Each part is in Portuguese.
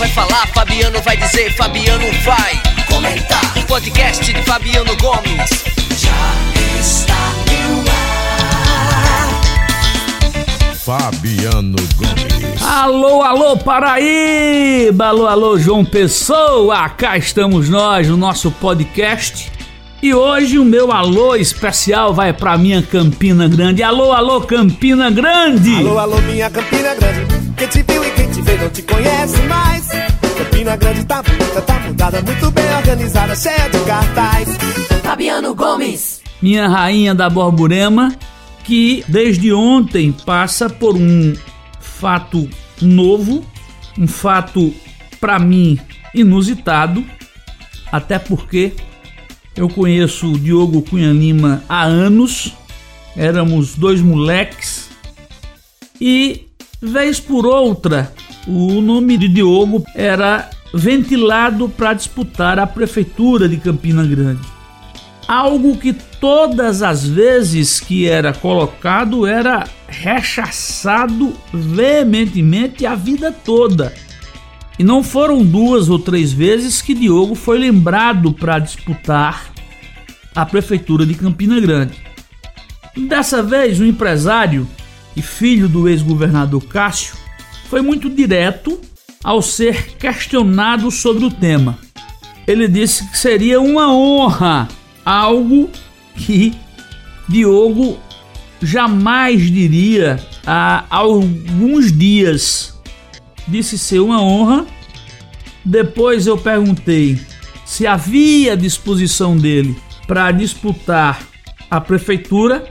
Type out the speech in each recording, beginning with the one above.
vai falar, Fabiano vai dizer, Fabiano vai comentar. O podcast de Fabiano Gomes já está no ar. Fabiano Gomes. Alô, alô, Paraíba! Alô, alô, João Pessoa! Cá estamos nós no nosso podcast. E hoje o meu alô especial vai pra minha Campina Grande. Alô, alô, Campina Grande! Alô, alô, minha Campina Grande. Quem te viu e quem te vê não te conhece mais. Campina Grande tá bonita, tá mudada, muito bem organizada, cheia de cartaz. Fabiano Gomes. Minha rainha da Borborema, que desde ontem passa por um fato novo, um fato para mim inusitado, até porque eu conheço o Diogo Cunha Lima há anos, éramos dois moleques e vez por outra o nome de Diogo era ventilado para disputar a prefeitura de Campina Grande. Algo que todas as vezes que era colocado era rechaçado veementemente a vida toda. E não foram duas ou três vezes que Diogo foi lembrado para disputar a prefeitura de Campina Grande. Dessa vez, o empresário e filho do ex-governador Cássio foi muito direto ao ser questionado sobre o tema. Ele disse que seria uma honra, algo que Diogo jamais diria há alguns dias. Disse ser uma honra. Depois eu perguntei se havia disposição dele para disputar a prefeitura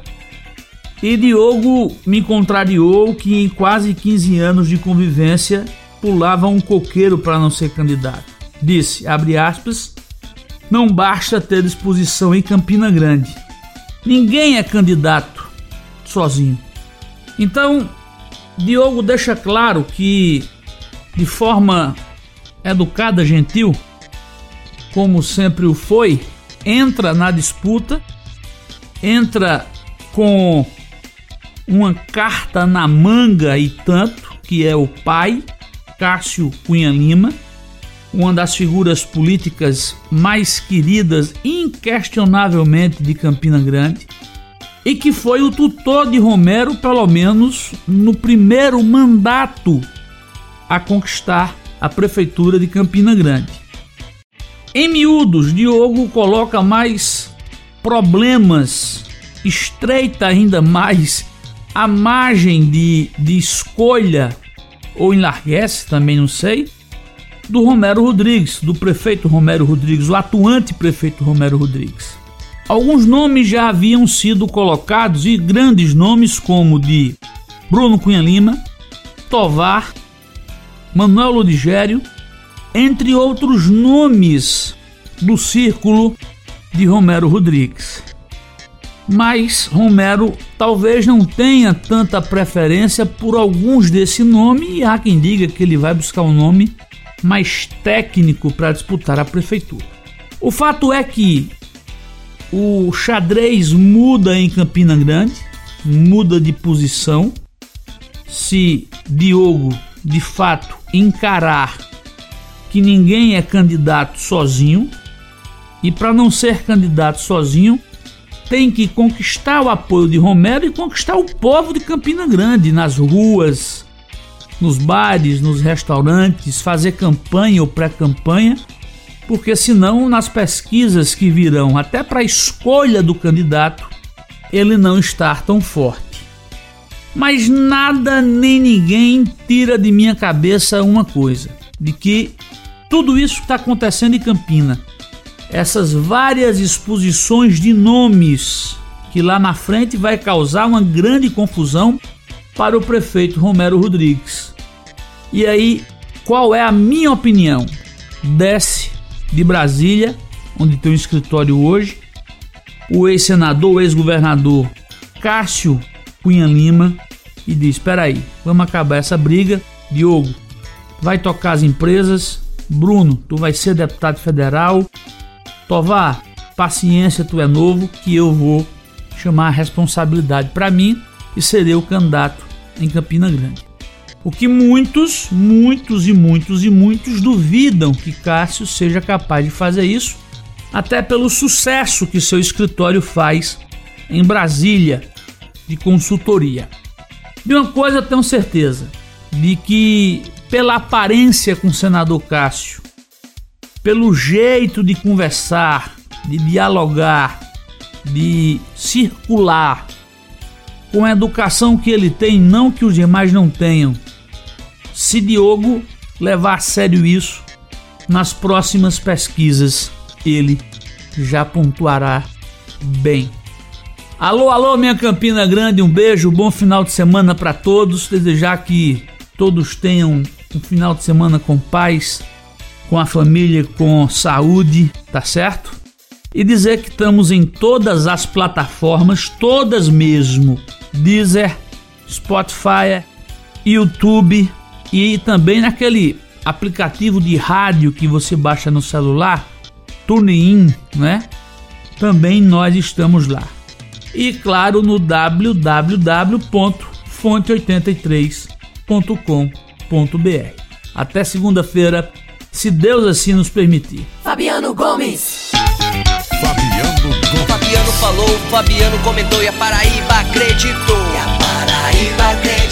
e Diogo me contrariou que em quase 15 anos de convivência pulava um coqueiro para não ser candidato. Disse, abre aspas, não basta ter disposição em Campina Grande. Ninguém é candidato sozinho. Então, Diogo deixa claro que, de forma educada, gentil, como sempre o foi, entra na disputa, entra com uma carta na manga e tanto, que é o pai, Cássio Cunha Lima, uma das figuras políticas mais queridas, inquestionavelmente, de Campina Grande, e que foi o tutor de Romero, pelo menos no primeiro mandato a conquistar a prefeitura de Campina Grande. Em miúdos, Diogo coloca mais problemas, estreita ainda mais a margem de, de escolha, ou enlarguece, também não sei, do Romero Rodrigues, do prefeito Romero Rodrigues, o atuante prefeito Romero Rodrigues. Alguns nomes já haviam sido colocados e grandes nomes como de Bruno Cunha Lima, Tovar, Manuel Ludigério, entre outros nomes do círculo de Romero Rodrigues mas Romero talvez não tenha tanta preferência por alguns desse nome e há quem diga que ele vai buscar um nome mais técnico para disputar a prefeitura. O fato é que o xadrez muda em Campina Grande, muda de posição. Se Diogo de fato encarar que ninguém é candidato sozinho, e para não ser candidato sozinho, tem que conquistar o apoio de Romero e conquistar o povo de Campina Grande nas ruas, nos bares, nos restaurantes, fazer campanha ou pré-campanha, porque senão nas pesquisas que virão até para a escolha do candidato, ele não está tão forte. Mas nada nem ninguém tira de minha cabeça uma coisa, de que tudo isso está acontecendo em Campina essas várias exposições de nomes que lá na frente vai causar uma grande confusão para o prefeito Romero Rodrigues. E aí, qual é a minha opinião? Desce de Brasília, onde tem um escritório hoje, o ex-senador, ex-governador Cássio Cunha Lima e diz: Espera aí, vamos acabar essa briga. Diogo, vai tocar as empresas. Bruno, tu vai ser deputado federal. Tovar, paciência, tu é novo, que eu vou chamar a responsabilidade para mim e serei o candidato em Campina Grande. O que muitos, muitos e muitos e muitos duvidam que Cássio seja capaz de fazer isso, até pelo sucesso que seu escritório faz em Brasília de consultoria. De uma coisa tenho certeza, de que pela aparência com o senador Cássio, pelo jeito de conversar, de dialogar, de circular, com a educação que ele tem, não que os demais não tenham. Se Diogo levar a sério isso, nas próximas pesquisas ele já pontuará bem. Alô, alô, minha Campina Grande, um beijo, bom final de semana para todos. Desejar que todos tenham um final de semana com paz, com a família, com saúde, tá certo? E dizer que estamos em todas as plataformas, todas mesmo: Deezer, Spotify, YouTube e também naquele aplicativo de rádio que você baixa no celular, TuneIn, né? Também nós estamos lá e claro no www.fonte83.com.br. Até segunda-feira, se Deus assim nos permitir. Fabiano Gomes. Fabiano Gomes. Fabiano falou, Fabiano comentou e a Paraíba acreditou. E a Paraíba acreditou.